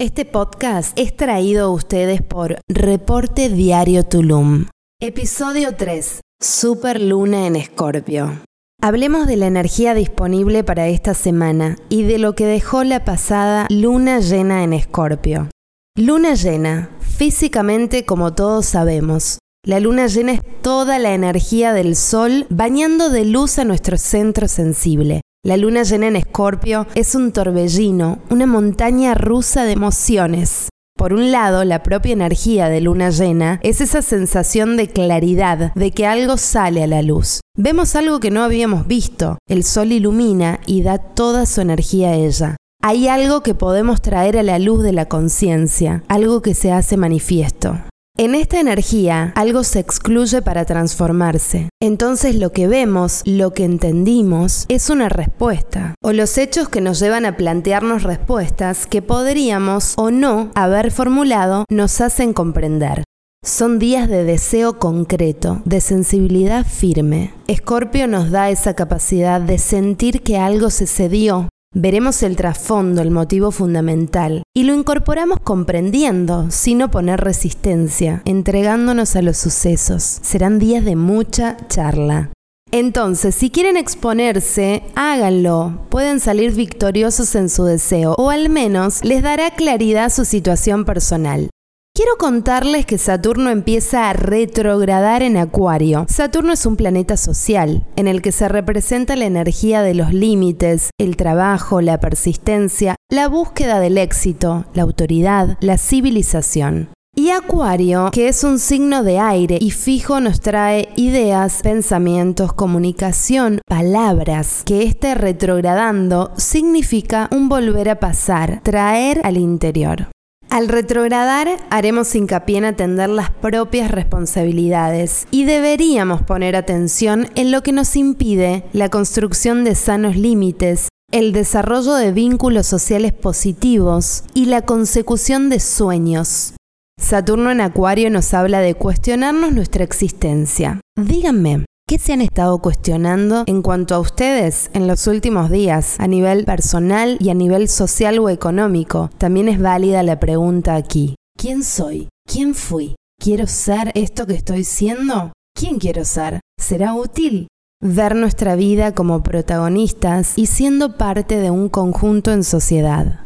Este podcast es traído a ustedes por Reporte Diario Tulum. Episodio 3. Super Luna en Escorpio. Hablemos de la energía disponible para esta semana y de lo que dejó la pasada luna llena en Escorpio. Luna llena, físicamente como todos sabemos. La luna llena es toda la energía del sol bañando de luz a nuestro centro sensible, la luna llena en Escorpio es un torbellino, una montaña rusa de emociones. Por un lado, la propia energía de luna llena es esa sensación de claridad, de que algo sale a la luz. Vemos algo que no habíamos visto. El sol ilumina y da toda su energía a ella. Hay algo que podemos traer a la luz de la conciencia, algo que se hace manifiesto. En esta energía algo se excluye para transformarse. Entonces lo que vemos, lo que entendimos, es una respuesta. O los hechos que nos llevan a plantearnos respuestas que podríamos o no haber formulado nos hacen comprender. Son días de deseo concreto, de sensibilidad firme. Escorpio nos da esa capacidad de sentir que algo se cedió, Veremos el trasfondo, el motivo fundamental, y lo incorporamos comprendiendo, sin oponer resistencia, entregándonos a los sucesos. Serán días de mucha charla. Entonces, si quieren exponerse, háganlo. Pueden salir victoriosos en su deseo, o al menos les dará claridad su situación personal. Quiero contarles que Saturno empieza a retrogradar en Acuario. Saturno es un planeta social, en el que se representa la energía de los límites, el trabajo, la persistencia, la búsqueda del éxito, la autoridad, la civilización. Y Acuario, que es un signo de aire y fijo, nos trae ideas, pensamientos, comunicación, palabras, que este retrogradando significa un volver a pasar, traer al interior. Al retrogradar, haremos hincapié en atender las propias responsabilidades y deberíamos poner atención en lo que nos impide la construcción de sanos límites, el desarrollo de vínculos sociales positivos y la consecución de sueños. Saturno en Acuario nos habla de cuestionarnos nuestra existencia. Díganme, ¿Qué se han estado cuestionando en cuanto a ustedes en los últimos días, a nivel personal y a nivel social o económico? También es válida la pregunta aquí. ¿Quién soy? ¿Quién fui? ¿Quiero ser esto que estoy siendo? ¿Quién quiero ser? ¿Será útil? Ver nuestra vida como protagonistas y siendo parte de un conjunto en sociedad.